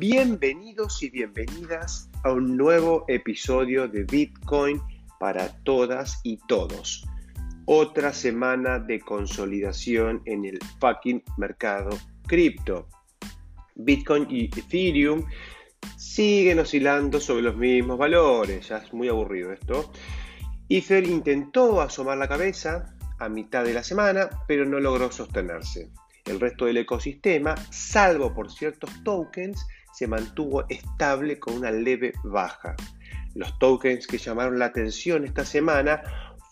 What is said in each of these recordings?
Bienvenidos y bienvenidas a un nuevo episodio de Bitcoin para todas y todos. Otra semana de consolidación en el fucking mercado cripto. Bitcoin y Ethereum siguen oscilando sobre los mismos valores. Ya es muy aburrido esto. Ether intentó asomar la cabeza a mitad de la semana, pero no logró sostenerse. El resto del ecosistema, salvo por ciertos tokens, se mantuvo estable con una leve baja. Los tokens que llamaron la atención esta semana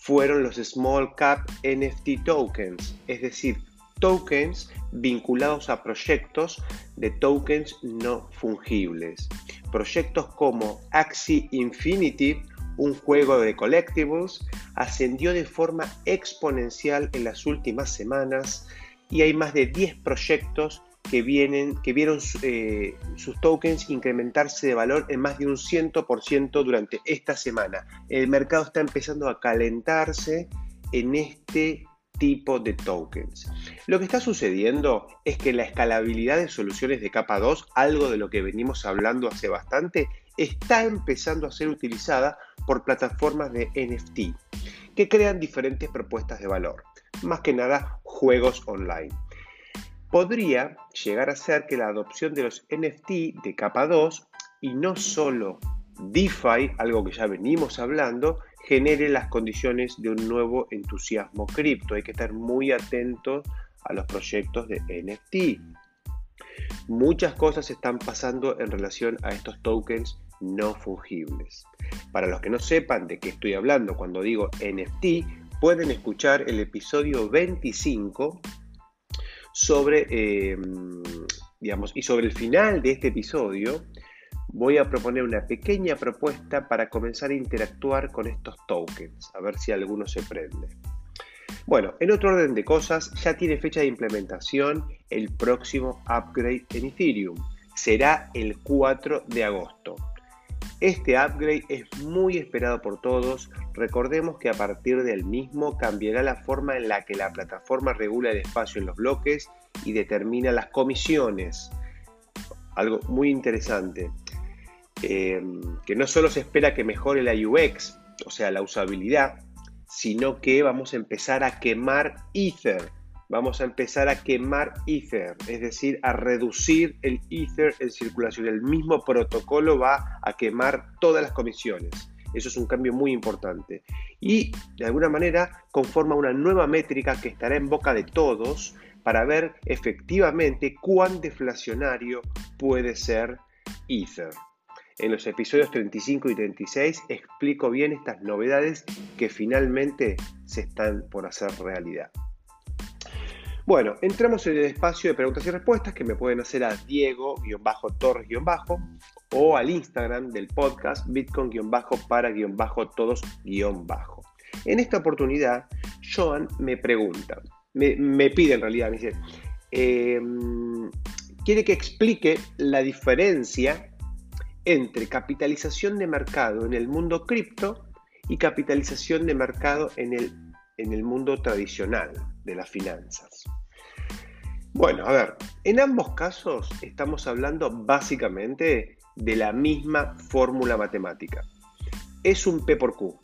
fueron los Small Cap NFT Tokens, es decir, tokens vinculados a proyectos de tokens no fungibles. Proyectos como Axie Infinity, un juego de collectibles, ascendió de forma exponencial en las últimas semanas y hay más de 10 proyectos que, vienen, que vieron eh, sus tokens incrementarse de valor en más de un 100% durante esta semana. El mercado está empezando a calentarse en este tipo de tokens. Lo que está sucediendo es que la escalabilidad de soluciones de capa 2, algo de lo que venimos hablando hace bastante, está empezando a ser utilizada por plataformas de NFT que crean diferentes propuestas de valor, más que nada juegos online. Podría llegar a ser que la adopción de los NFT de capa 2 y no solo DeFi, algo que ya venimos hablando, genere las condiciones de un nuevo entusiasmo cripto. Hay que estar muy atentos a los proyectos de NFT. Muchas cosas están pasando en relación a estos tokens no fungibles. Para los que no sepan de qué estoy hablando cuando digo NFT, pueden escuchar el episodio 25 sobre, em, digamos, y sobre el final de este episodio voy a proponer una pequeña propuesta para comenzar a interactuar con estos tokens, a ver si alguno se prende. Bueno, en otro orden de cosas, ya tiene fecha de implementación el próximo upgrade en Ethereum. Será el 4 de agosto. Este upgrade es muy esperado por todos. Recordemos que a partir del mismo cambiará la forma en la que la plataforma regula el espacio en los bloques y determina las comisiones. Algo muy interesante. Eh, que no solo se espera que mejore la UX, o sea, la usabilidad, sino que vamos a empezar a quemar Ether. Vamos a empezar a quemar Ether, es decir, a reducir el Ether en circulación. El mismo protocolo va a quemar todas las comisiones. Eso es un cambio muy importante. Y de alguna manera conforma una nueva métrica que estará en boca de todos para ver efectivamente cuán deflacionario puede ser Ether. En los episodios 35 y 36 explico bien estas novedades que finalmente se están por hacer realidad. Bueno, entramos en el espacio de preguntas y respuestas que me pueden hacer a Diego-Torres- o al Instagram del podcast Bitcoin-para-todos-. En esta oportunidad, Joan me pregunta, me, pide en realidad, me dice, em, quiere que explique la diferencia entre capitalización de mercado en el mundo cripto y capitalización de mercado en el, en el mundo tradicional de las finanzas. Bueno, a ver, en ambos casos estamos hablando básicamente de la misma fórmula matemática. Es un P por Q,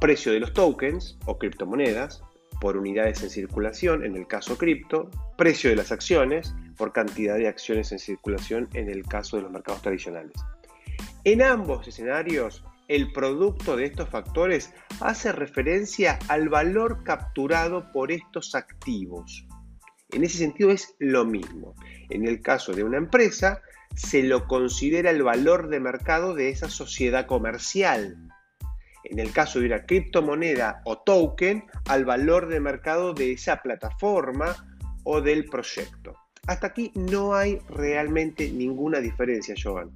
precio de los tokens o criptomonedas por unidades en circulación en el caso cripto, precio de las acciones por cantidad de acciones en circulación en el caso de los mercados tradicionales. En ambos escenarios, el producto de estos factores hace referencia al valor capturado por estos activos. En ese sentido es lo mismo. En el caso de una empresa, se lo considera el valor de mercado de esa sociedad comercial. En el caso de una criptomoneda o token, al valor de mercado de esa plataforma o del proyecto. Hasta aquí no hay realmente ninguna diferencia, Joan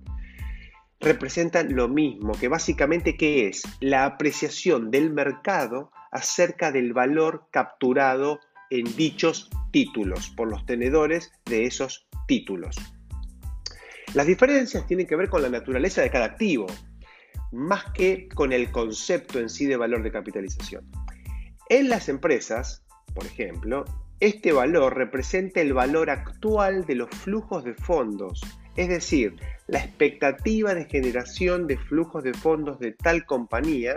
representan lo mismo, que básicamente ¿qué es? La apreciación del mercado acerca del valor capturado en dichos títulos por los tenedores de esos títulos. Las diferencias tienen que ver con la naturaleza de cada activo, más que con el concepto en sí de valor de capitalización. En las empresas, por ejemplo, este valor representa el valor actual de los flujos de fondos es decir, la expectativa de generación de flujos de fondos de tal compañía,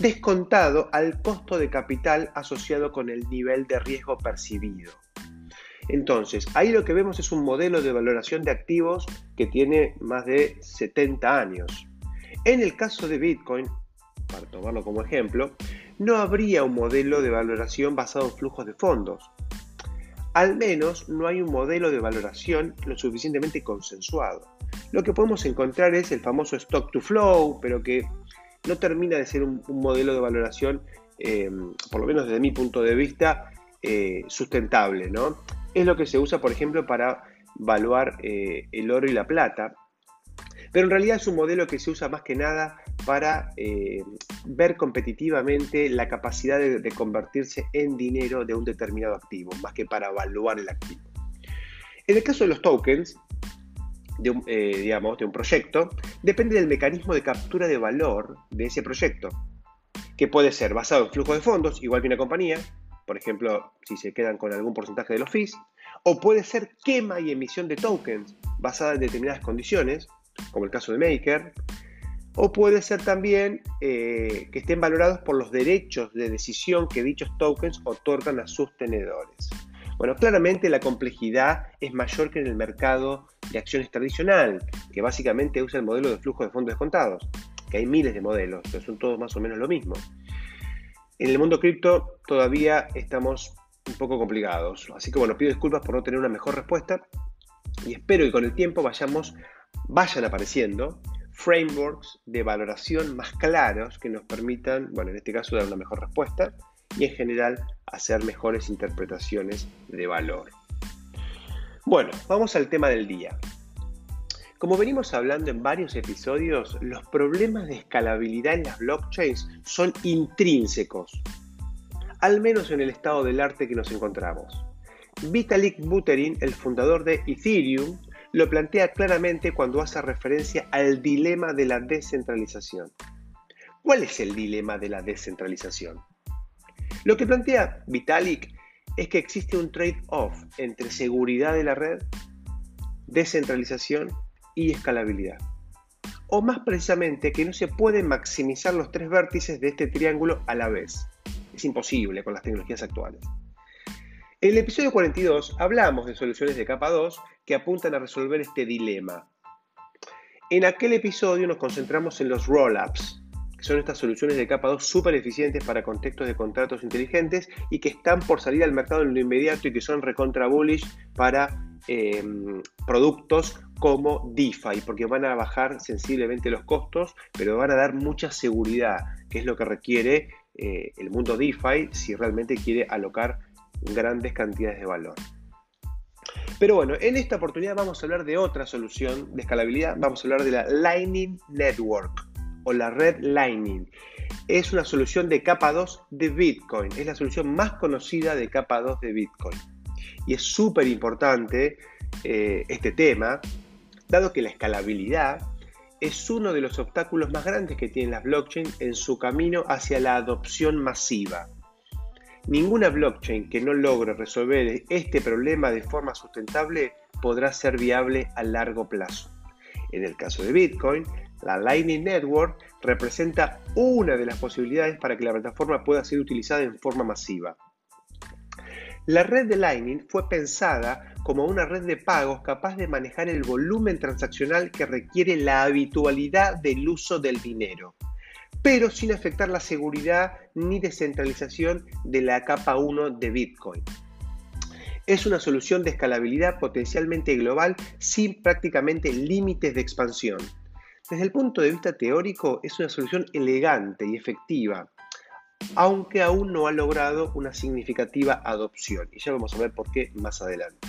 descontado al costo de capital asociado con el nivel de riesgo percibido. Entonces, ahí lo que vemos es un modelo de valoración de activos que tiene más de 70 años. En el caso de Bitcoin, para tomarlo como ejemplo, no habría un modelo de valoración basado en flujos de fondos. Al menos no hay un modelo de valoración lo suficientemente consensuado. Lo que podemos encontrar es el famoso stock to flow, pero que no termina de ser un, modelo de valoración, eh, por lo menos desde mi punto de vista, eh, sustentable. ¿no? Es lo que se usa, por ejemplo, para evaluar eh, el oro y la plata, pero en realidad es un modelo que se usa más que nada para ver competitivamente la capacidad de, convertirse en dinero de un determinado activo, más que para evaluar el activo. En el caso de los tokens, de un, digamos, de un proyecto, depende del mecanismo de captura de valor de ese proyecto, que puede ser basado en flujo de fondos, igual que una compañía, por ejemplo, si se quedan con algún porcentaje de los fees, o puede ser quema y emisión de tokens basada en determinadas condiciones, como el caso de Maker, o puede ser también eh, que estén valorados por los derechos de decisión que dichos tokens otorgan a sus tenedores. Bueno, claramente la complejidad es mayor que en el mercado de acciones tradicional, que básicamente usa el modelo de flujo de fondos descontados, que hay miles de modelos, pero son todos más o menos lo mismo. En el mundo cripto todavía estamos un poco complicados, así que bueno, pido disculpas por no tener una mejor respuesta y espero que con el tiempo vayamos, vayan apareciendo frameworks de valoración más claros que nos permitan, bueno, en este caso dar una mejor respuesta y en general hacer mejores interpretaciones de valor. Bueno, vamos al tema del día. Como venimos hablando en varios episodios, los problemas de escalabilidad en las blockchains son intrínsecos, al menos en el estado del arte que nos encontramos. Vitalik Buterin, el fundador de Ethereum, lo plantea claramente cuando hace referencia al dilema de la descentralización. ¿Cuál es el dilema de la descentralización? Lo que plantea Vitalik es que existe un trade-off entre seguridad de la red, descentralización y escalabilidad. O más precisamente que no se pueden maximizar los tres vértices de este triángulo a la vez. Es imposible con las tecnologías actuales. En el episodio 42 hablamos de soluciones de capa 2 que apuntan a resolver este dilema. En aquel episodio nos concentramos en los roll-ups, son estas soluciones de capa 2 súper eficientes para contextos de contratos inteligentes y que están por salir al mercado en lo inmediato y que son recontra bullish para em, productos como DeFi, porque van a bajar sensiblemente los costos, pero van a dar mucha seguridad, que es lo que requiere eh, el mundo DeFi si realmente quiere alocar grandes cantidades de valor. Pero bueno, en esta oportunidad vamos a hablar de otra solución de escalabilidad, vamos a hablar de la Lightning Network o la red Lightning. Es una solución de capa 2 de Bitcoin. Es la solución más conocida de capa 2 de Bitcoin. Y es súper importante eh, este tema, dado que la escalabilidad es uno de los obstáculos más grandes que tienen las blockchains en su camino hacia la adopción masiva. Ninguna blockchain que no logre resolver este problema de forma sustentable podrá ser viable a largo plazo. En el caso de Bitcoin, la Lightning Network representa una de las posibilidades para que la plataforma pueda ser utilizada en forma masiva. La red de Lightning fue pensada como una red de pagos capaz de manejar el volumen transaccional que requiere la habitualidad del uso del dinero, pero sin afectar la seguridad ni descentralización de la capa 1 de Bitcoin. Es una solución de escalabilidad potencialmente global sin prácticamente límites de expansión. Desde el punto de vista teórico es una solución elegante y efectiva, aunque aún no ha logrado una significativa adopción, y ya vamos a ver por qué más adelante.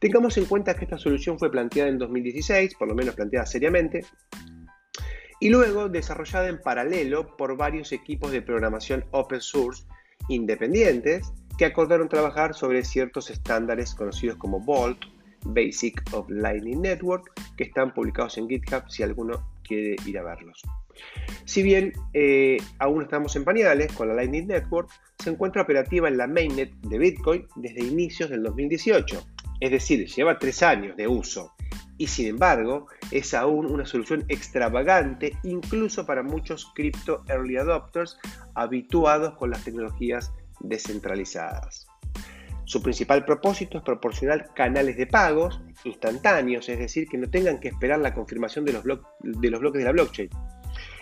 Tengamos en cuenta que esta solución fue planteada en 2016, por lo menos planteada seriamente, y luego desarrollada en paralelo por varios equipos de programación open source independientes que acordaron trabajar sobre ciertos estándares conocidos como Vault Basic of Lightning Network, que están publicados en GitHub si alguno quiere ir a verlos. Si bien eh, aún estamos en pañales con la Lightning Network, se encuentra operativa en la mainnet de Bitcoin desde inicios del 2018, es decir, lleva tres años de uso y sin embargo es aún una solución extravagante incluso para muchos crypto early adopters habituados con las tecnologías descentralizadas. Su principal propósito es proporcionar canales de pagos instantáneos, es decir, que no tengan que esperar la confirmación de los, bloques de la blockchain,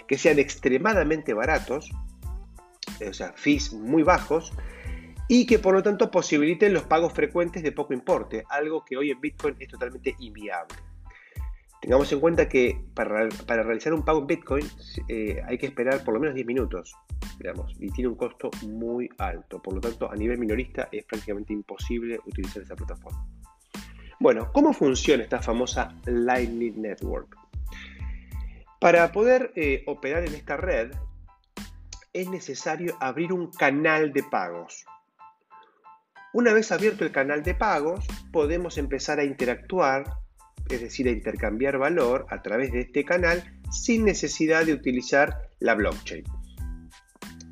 que sean extremadamente baratos, o sea, fees muy bajos, y que por lo tanto posibiliten los pagos frecuentes de poco importe, algo que hoy en Bitcoin es totalmente inviable. Tengamos en cuenta que para, realizar un pago en Bitcoin eh, hay que esperar por lo menos 10 minutos, digamos, y tiene un costo muy alto. Por lo tanto, a nivel minorista es prácticamente imposible utilizar esa plataforma. Bueno, ¿cómo funciona esta famosa Lightning Network? Para poder eh, operar en esta red es necesario abrir un canal de pagos. Una vez abierto el canal de pagos, podemos empezar a interactuar es decir, a intercambiar valor a través de este canal sin necesidad de utilizar la blockchain.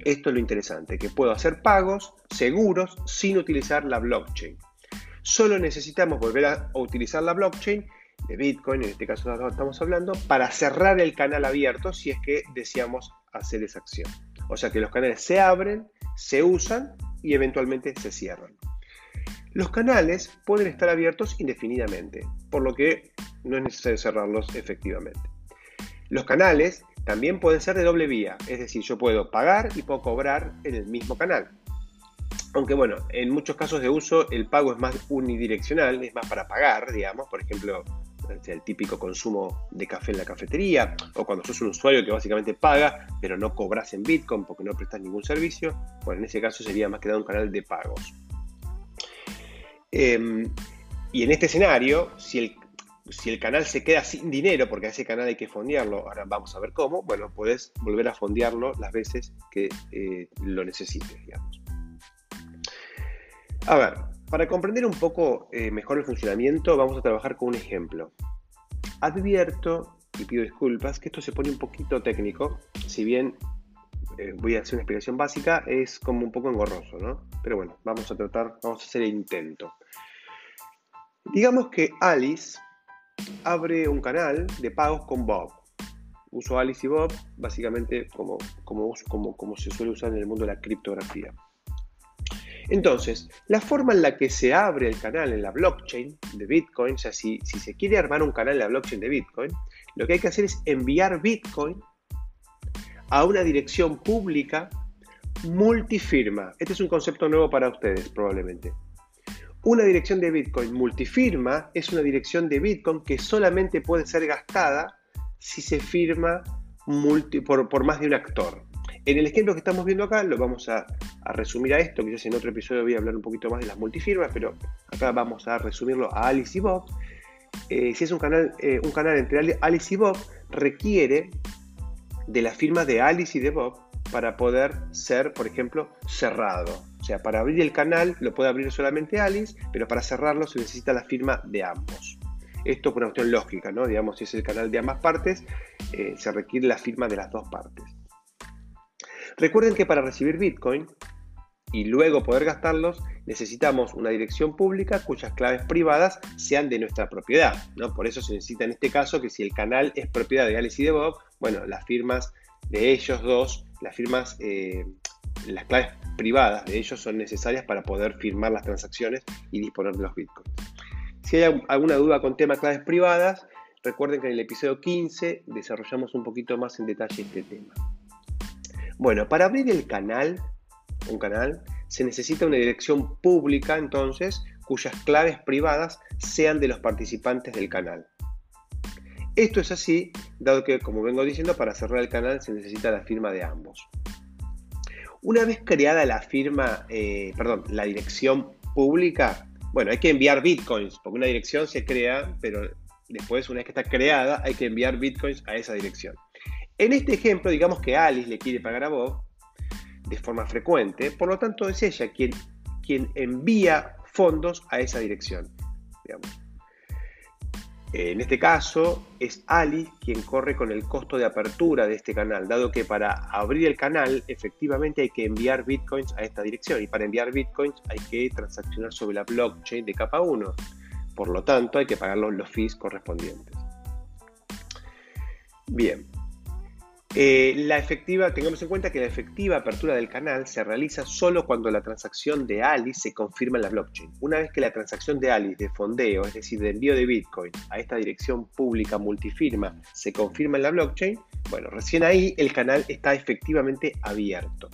Esto es lo interesante, que puedo hacer pagos seguros sin utilizar la blockchain. Solo necesitamos volver a utilizar la blockchain de Bitcoin, en este caso estamos hablando, para cerrar el canal abierto si es que deseamos hacer esa acción. O sea que los canales se abren, se usan y eventualmente se cierran. Los canales pueden estar abiertos indefinidamente, por lo que no es necesario cerrarlos efectivamente. Los canales también pueden ser de doble vía, es decir, yo puedo pagar y puedo cobrar en el mismo canal. Aunque bueno, en muchos casos de uso el pago es más unidireccional, es más para pagar, digamos, por ejemplo, el típico consumo de café en la cafetería, o cuando sos un usuario que básicamente paga, pero no cobras en Bitcoin porque no prestas ningún servicio, bueno, en ese caso sería más que nada un canal de pagos. Em, y en este escenario, si el, si el canal se queda sin dinero, porque a ese canal hay que fondearlo, ahora vamos a ver cómo, bueno, puedes volver a fondearlo las veces que eh, lo necesites, digamos. A ver, para comprender un poco eh, mejor el funcionamiento, vamos a trabajar con un ejemplo. Advierto, y pido disculpas, que esto se pone un poquito técnico, si bien eh, voy a hacer una explicación básica, es como un poco engorroso, ¿no? Pero bueno, vamos a tratar, vamos a hacer el intento. Digamos que Alice abre un canal de pagos con Bob. Uso Alice y Bob básicamente como, como, como, como se suele usar en el mundo de la criptografía. Entonces, la forma en la que se abre el canal en la blockchain de Bitcoin, o sea, si, si, se quiere armar un canal en la blockchain de Bitcoin, lo que hay que hacer es enviar Bitcoin a una dirección pública multifirma. Este es un concepto nuevo para ustedes, probablemente. Una dirección de Bitcoin multifirma es una dirección de Bitcoin que solamente puede ser gastada si se firma por, más de un actor. En el ejemplo que estamos viendo acá, lo vamos a, resumir a esto, quizás en otro episodio voy a hablar un poquito más de las multifirmas, pero acá vamos a resumirlo a Alice y Bob. Eh, si es un canal, eh, un canal entre Alice y Bob, requiere de la firma de Alice y de Bob para poder ser, por ejemplo, cerrado. O sea, para abrir el canal lo puede abrir solamente Alice, pero para cerrarlo se necesita la firma de ambos. Esto por una cuestión lógica, ¿no? Digamos, si es el canal de ambas partes, eh, se requiere la firma de las dos partes. Recuerden que para recibir Bitcoin y luego poder gastarlos, necesitamos una dirección pública cuyas claves privadas sean de nuestra propiedad. ¿no? Por eso se necesita en este caso que si el canal es propiedad de Alice y de Bob, bueno, las firmas de ellos dos, las firmas, eh, las claves privadas de ellos son necesarias para poder firmar las transacciones y disponer de los bitcoins. Si hay alguna duda con temas claves privadas, recuerden que en el episodio 15 desarrollamos un poquito más en detalle este tema. Bueno, para abrir el canal, un canal, se necesita una dirección pública entonces cuyas claves privadas sean de los participantes del canal. Esto es así, dado que, como vengo diciendo, para cerrar el canal se necesita la firma de ambos. Una vez creada la firma, eh, perdón, la dirección pública, bueno, hay que enviar bitcoins, porque una dirección se crea, pero después, una vez que está creada, hay que enviar bitcoins a esa dirección. En este ejemplo, digamos que Alice le quiere pagar a Bob de forma frecuente, por lo tanto es ella quien, quien envía fondos a esa dirección. Digamos. En este caso, es Ali quien corre con el costo de apertura de este canal, dado que para abrir el canal efectivamente hay que enviar bitcoins a esta dirección y para enviar bitcoins hay que transaccionar sobre la blockchain de capa 1. Por lo tanto, hay que pagar los fees correspondientes. Bien, eh, la efectiva, tengamos en cuenta que la efectiva apertura del canal se realiza solo cuando la transacción de Alice se confirma en la blockchain. Una vez que la transacción de Alice de fondeo, es decir, de envío de Bitcoin a esta dirección pública multifirma, se confirma en la blockchain, bueno, recién ahí el canal está efectivamente abierto.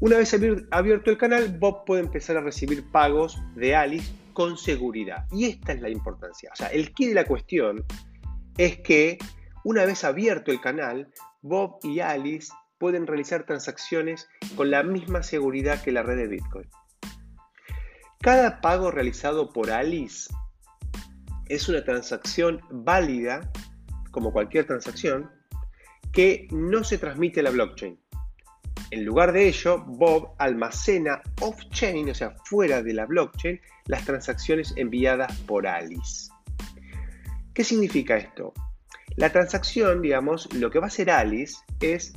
Una vez abierto el canal, Bob puede empezar a recibir pagos de Alice con seguridad. Y esta es la importancia. O sea, el quid de la cuestión es que una vez abierto el canal, Bob y Alice pueden realizar transacciones con la misma seguridad que la red de Bitcoin. Cada pago realizado por Alice es una transacción válida, como cualquier transacción, que no se transmite a la blockchain. En lugar de ello, Bob almacena off-chain, o sea, fuera de la blockchain, las transacciones enviadas por Alice. ¿Qué significa esto? La transacción, digamos, lo que va a hacer Alice es,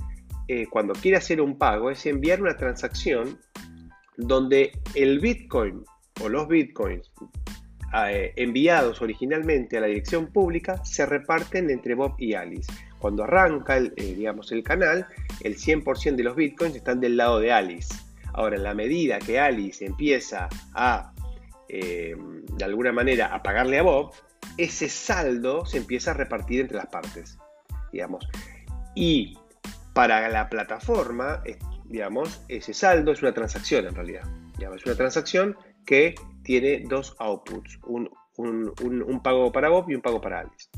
eh, cuando quiere hacer un pago, es enviar una transacción donde el Bitcoin o los Bitcoins eh, enviados originalmente a la dirección pública se reparten entre Bob y Alice. Cuando arranca el, eh, digamos, el canal, el 100% de los Bitcoins están del lado de Alice. Ahora, en la medida que Alice empieza a, de alguna manera, a pagarle a Bob, ese saldo se empieza a repartir entre las partes, digamos. Y para la plataforma, digamos, ese saldo es una transacción en realidad. es una transacción que tiene dos outputs, un, pago para Bob y un pago para Alice.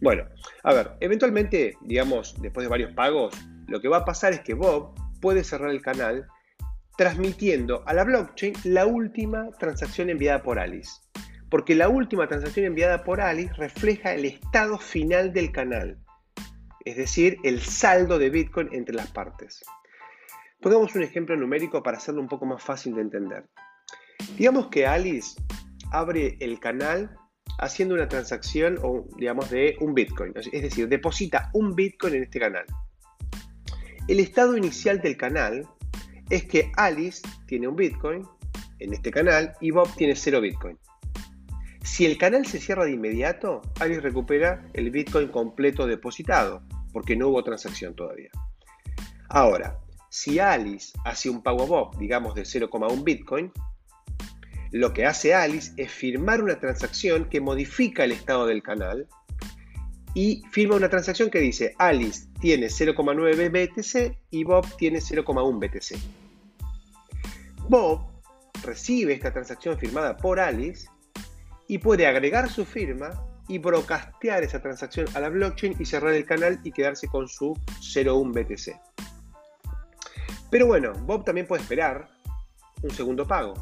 Bueno, a ver, eventualmente, digamos, después de varios pagos, lo que va a pasar es que Bob puede cerrar el canal transmitiendo a la blockchain la última transacción enviada por Alice porque la última transacción enviada por Alice refleja el estado final del canal, es decir, el saldo de Bitcoin entre las partes. Pongamos un ejemplo numérico para hacerlo un poco más fácil de entender. Digamos que Alice abre el canal haciendo una transacción o, digamos, de un Bitcoin, es decir, deposita un Bitcoin en este canal. El estado inicial del canal es que Alice tiene un Bitcoin en este canal y Bob tiene cero Bitcoin. Si el canal se cierra de inmediato, Alice recupera el Bitcoin completo depositado, porque no hubo transacción todavía. Ahora, si Alice hace un pago a Bob, digamos de 0,1 Bitcoin, lo que hace Alice es firmar una transacción que modifica el estado del canal y firma una transacción que dice Alice tiene 0,9 BTC y Bob tiene 0,1 BTC. Bob recibe esta transacción firmada por Alice y puede agregar su firma y broadcastear esa transacción a la blockchain y cerrar el canal y quedarse con su 01 BTC. Pero bueno, Bob también puede esperar un segundo pago,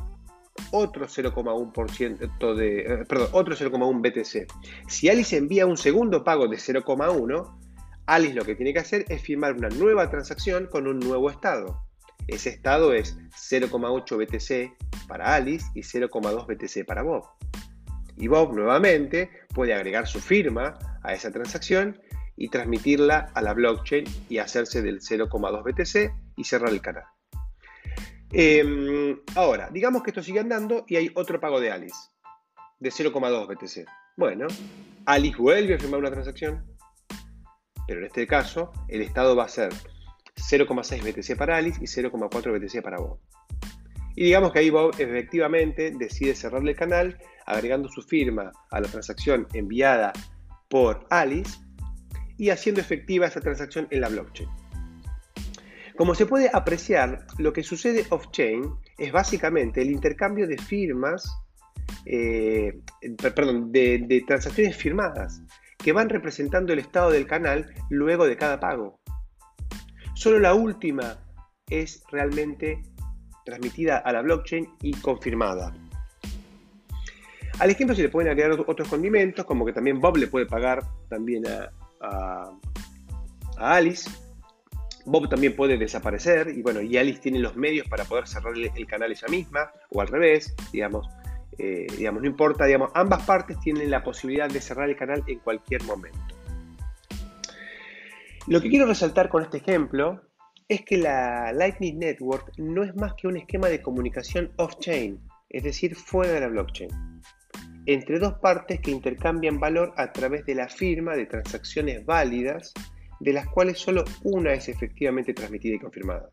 otro 0,1% de, eh, perdón, otro 0,1 BTC. Si Alice envía un segundo pago de 0,1, Alice lo que tiene que hacer es firmar una nueva transacción con un nuevo estado. Ese estado es 0,8 BTC para Alice y 0,2 BTC para Bob. Y Bob nuevamente puede agregar su firma a esa transacción y transmitirla a la blockchain y hacerse del 0,2 BTC y cerrar el canal. Em, ahora, digamos que esto sigue andando y hay otro pago de Alice de 0,2 BTC. Bueno, Alice vuelve a firmar una transacción, pero en este caso el estado va a ser 0,6 BTC para Alice y 0,4 BTC para Bob. Y digamos que ahí Bob efectivamente decide cerrarle el canal agregando su firma a la transacción enviada por Alice y haciendo efectiva esa transacción en la blockchain. Como se puede apreciar, lo que sucede off-chain es básicamente el intercambio de firmas, eh, perdón, de transacciones firmadas que van representando el estado del canal luego de cada pago. Solo la última es realmente transmitida a la blockchain y confirmada. Al ejemplo se le pueden agregar otros condimentos, como que también Bob le puede pagar también a, Alice. Bob también puede desaparecer y bueno, y Alice tiene los medios para poder cerrar el, canal ella misma o al revés, digamos. Eh, digamos, no importa, digamos, ambas partes tienen la posibilidad de cerrar el canal en cualquier momento. Lo que quiero resaltar con este ejemplo es que la Lightning Network no es más que un esquema de comunicación off-chain, es decir, fuera de la blockchain, entre dos partes que intercambian valor a través de la firma de transacciones válidas, de las cuales solo una es efectivamente transmitida y confirmada.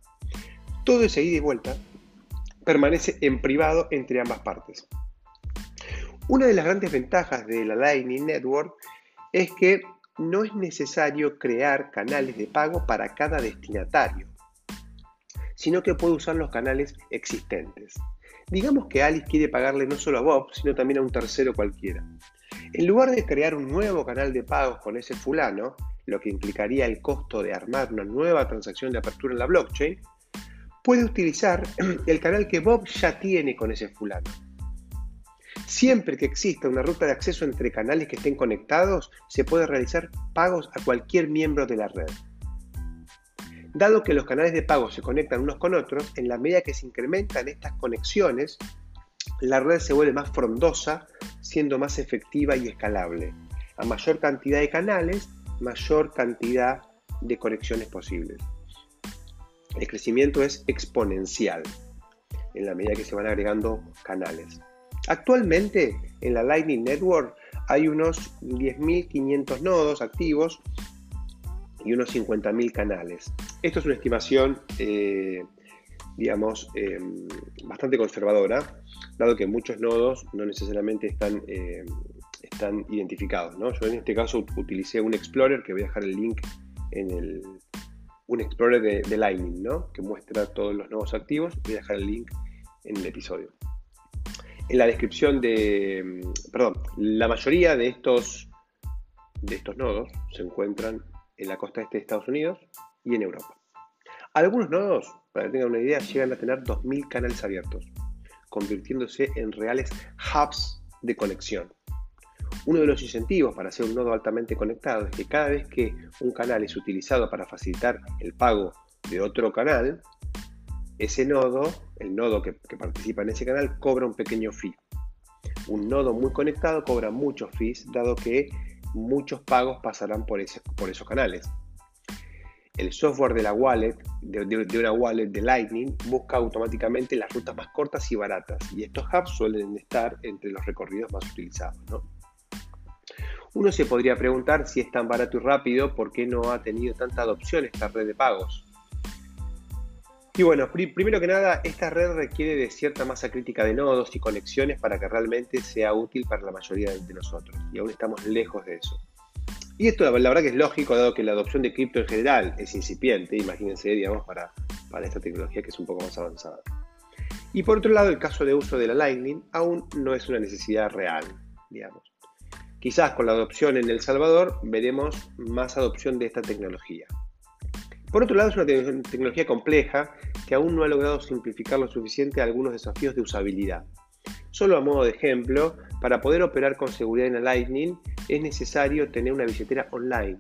Todo ese ida y vuelta permanece en privado entre ambas partes. Una de las grandes ventajas de la Lightning Network es que no es necesario crear canales de pago para cada destinatario, sino que puede usar los canales existentes. Digamos que Alice quiere pagarle no solo a Bob, sino también a un tercero cualquiera. En lugar de crear un nuevo canal de pagos con ese fulano, lo que implicaría el costo de armar una nueva transacción de apertura en la blockchain, puede utilizar el canal que Bob ya tiene con ese fulano. Siempre que exista una ruta de acceso entre canales que estén conectados, se puede realizar pagos a cualquier miembro de la red. Dado que los canales de pago se conectan unos con otros, en la medida que se incrementan estas conexiones, la red se vuelve más frondosa, siendo más efectiva y escalable. A mayor cantidad de canales, mayor cantidad de conexiones posibles. El crecimiento es exponencial en la medida que se van agregando canales. Actualmente en la Lightning Network hay unos 10.500 nodos activos y unos 50.000 canales. Esto es una estimación, eh, digamos, em, bastante conservadora, dado que muchos nodos no necesariamente están, em, están identificados. Yo en este caso utilicé un Explorer, que voy a dejar el link en el... Un Explorer de, Lightning, ¿no? que muestra todos los nodos activos. Voy a dejar el link en el episodio. En la descripción de... Em, perdón, la mayoría de estos, de estos nodos se encuentran en la costa este de Estados Unidos y en Europa. Algunos nodos, para que tengan una idea, llegan a tener 2.000 canales abiertos, convirtiéndose en reales hubs de conexión. Uno de los incentivos para hacer un nodo altamente conectado es que cada vez que un canal es utilizado para facilitar el pago de otro canal, ese nodo, el nodo que, participa en ese canal, cobra un pequeño fee. Un nodo muy conectado cobra muchos fees, dado que muchos pagos pasarán por, esos canales. El software de la wallet, de, una wallet de Lightning, busca automáticamente las rutas más cortas y baratas, y estos hubs suelen estar entre los recorridos más utilizados. Uno se podría preguntar si es tan barato y rápido, ¿por qué no ha tenido tanta adopción esta red de pagos? Y bueno, primero que nada, esta red requiere de cierta masa crítica de nodos y conexiones para que realmente sea útil para la mayoría de nosotros. Y aún estamos lejos de eso. Y esto la, verdad que es lógico, dado que la adopción de cripto en general es incipiente, imagínense, digamos, para, para esta tecnología que es un poco más avanzada. Y por otro lado, el caso de uso de la Lightning aún no es una necesidad real, digamos. Quizás con la adopción en El Salvador veremos más adopción de esta tecnología. Por otro lado, es una tecnología compleja que aún no ha logrado simplificar lo suficiente algunos desafíos de usabilidad. Solo a modo de ejemplo, para poder operar con seguridad en la Lightning es necesario tener una billetera online.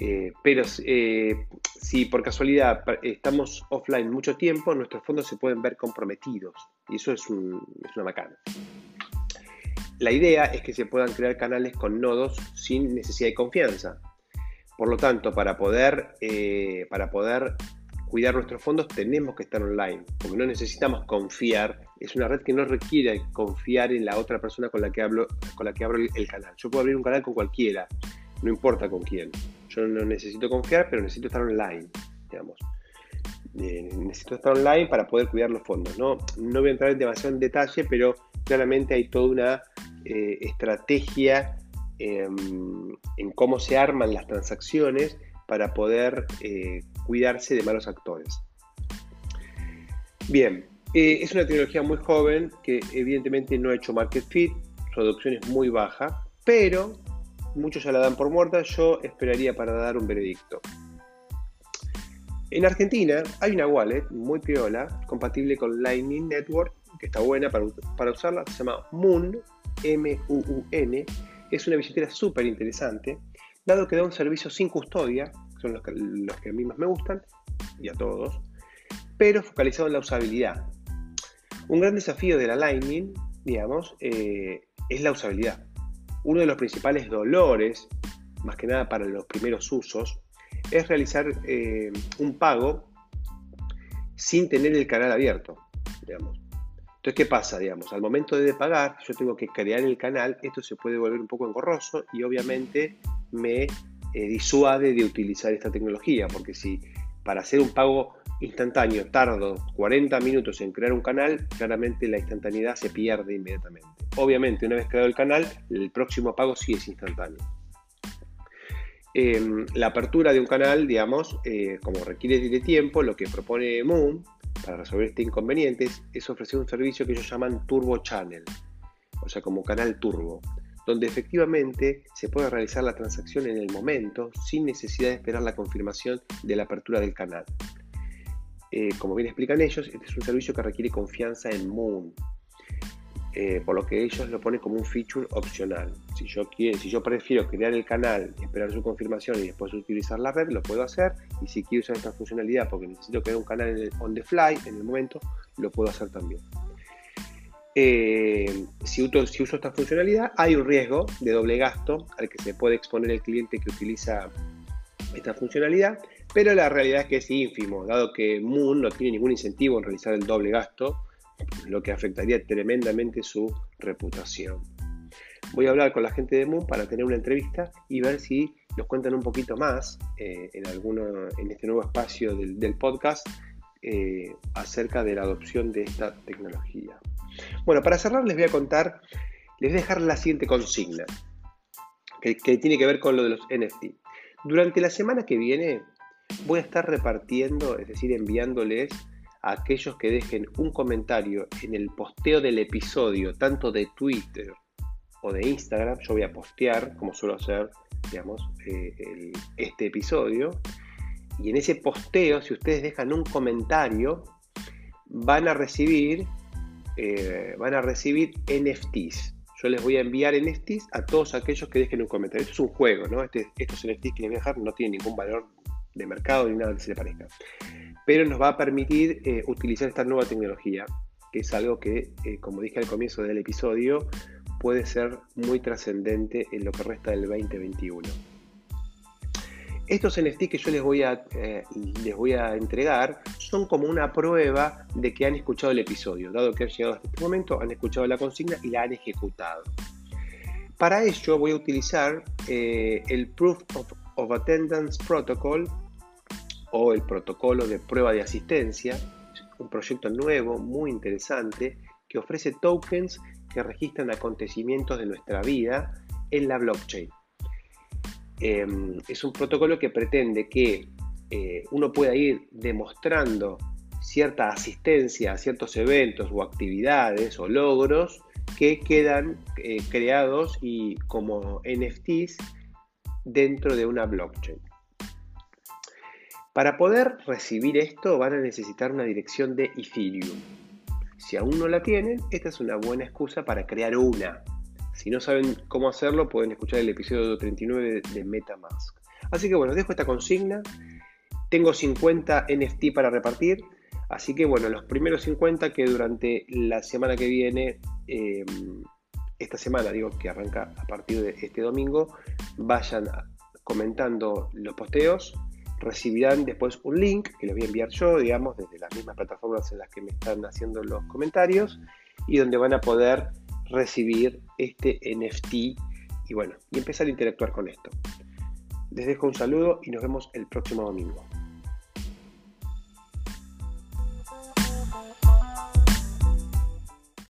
Eh, pero eh, si por casualidad estamos offline mucho tiempo, nuestros fondos se pueden ver comprometidos. Y eso es, es una macana. La idea es que se puedan crear canales con nodos sin necesidad de confianza. Por lo tanto, para poder, eh, para poder cuidar nuestros fondos tenemos que estar online, porque no necesitamos confiar. Es una red que no requiere confiar en la otra persona con la que hablo, con la que abro el, canal. Yo puedo abrir un canal con cualquiera, no importa con quién. Yo no necesito confiar, pero necesito estar online, digamos. Eh, necesito estar online para poder cuidar los fondos. ¿no? no voy a entrar en demasiado detalle, pero claramente hay toda una eh, estrategia Em, en, cómo se arman las transacciones para poder eh, cuidarse de malos actores. Bien, eh, es una tecnología muy joven que evidentemente no ha hecho market fit, su adopción es muy baja, pero muchos ya la dan por muerta, yo esperaría para dar un veredicto. En Argentina hay una wallet muy piola, compatible con Lightning Network, que está buena para, para usarla, se llama Moon, M-U-U-N, es una billetera súper interesante, dado que da un servicio sin custodia, son los que, los que a mí más me gustan, y a todos, pero focalizado en la usabilidad. Un gran desafío de la Lightning, digamos, eh, es la usabilidad. Uno de los principales dolores, más que nada para los primeros usos, es realizar eh, un pago sin tener el canal abierto, digamos. Entonces, ¿qué pasa? Digamos, al momento de pagar, yo tengo que crear el canal, esto se puede volver un poco engorroso y obviamente me eh, disuade de utilizar esta tecnología, porque si para hacer un pago instantáneo tardo 40 minutos en crear un canal, claramente la instantaneidad se pierde inmediatamente. Obviamente, una vez creado el canal, el próximo pago sí es instantáneo. Em, la apertura de un canal, digamos, eh, como requiere de tiempo, lo que propone Moon para resolver este inconveniente es ofrecer un servicio que ellos llaman Turbo Channel, o sea, como canal turbo, donde efectivamente se puede realizar la transacción en el momento sin necesidad de esperar la confirmación de la apertura del canal. Eh, como bien explican ellos, este es un servicio que requiere confianza en Moon, eh, por lo que ellos lo ponen como un feature opcional. Si yo, quiero, si yo prefiero crear el canal, esperar su confirmación y después utilizar la red, lo puedo hacer. Y si quiero usar esta funcionalidad porque necesito crear un canal on the fly, en el momento, lo puedo hacer también. Eh, si uso esta funcionalidad, hay un riesgo de doble gasto al que se puede exponer el cliente que utiliza esta funcionalidad, pero la realidad es que es ínfimo, dado que Moon no tiene ningún incentivo en realizar el doble gasto lo que afectaría tremendamente su reputación. Voy a hablar con la gente de Moon para tener una entrevista y ver si nos cuentan un poquito más eh, en, en este nuevo espacio del, podcast eh, acerca de la adopción de esta tecnología. Bueno, para cerrar les voy a contar, les voy a dejar la siguiente consigna, que, que tiene que ver con lo de los NFT. Durante la semana que viene voy a estar repartiendo, es decir, enviándoles aquellos que dejen un comentario en el posteo del episodio, tanto de Twitter o de Instagram, yo voy a postear, como suelo hacer, digamos, eh, este episodio. Y en ese posteo, si ustedes dejan un comentario, van a recibir, eh, van a recibir NFTs. Yo les voy a enviar NFTs a todos aquellos que dejen un comentario. Esto es un juego, ¿no? Este, estos NFTs que les voy a dejar no tienen ningún valor de mercado ni nada que se le parezca pero nos va a permitir eh, utilizar esta nueva tecnología, que es algo que, eh, como dije al comienzo del episodio, puede ser muy trascendente en lo que resta del 2021. Estos NFT que yo les voy, a, eh, les voy a entregar son como una prueba de que han escuchado el episodio, dado que han llegado hasta este momento, han escuchado la consigna y la han ejecutado. Para ello voy a utilizar el Proof of Attendance Protocol o el protocolo de prueba de asistencia, un proyecto nuevo, muy interesante, que ofrece tokens que registran acontecimientos de nuestra vida en la blockchain. Em, es un protocolo que pretende que eh, uno pueda ir demostrando cierta asistencia a ciertos eventos o actividades o logros que quedan eh, creados y como NFTs dentro de una blockchain. Para poder recibir esto van a necesitar una dirección de Ethereum. Si aún no la tienen, esta es una buena excusa para crear una. Si no saben cómo hacerlo, pueden escuchar el episodio 39 de Metamask. Así que bueno, dejo esta consigna. Tengo 50 NFT para repartir. Así que bueno, los primeros 50 que durante la semana que viene, em, esta semana digo que arranca a partir de este domingo, vayan comentando los posteos recibirán después un link que les voy a enviar yo, digamos, desde las mismas plataformas en las que me están haciendo los comentarios y donde van a poder recibir este NFT y bueno, y empezar a interactuar con esto. Les dejo un saludo y nos vemos el próximo domingo.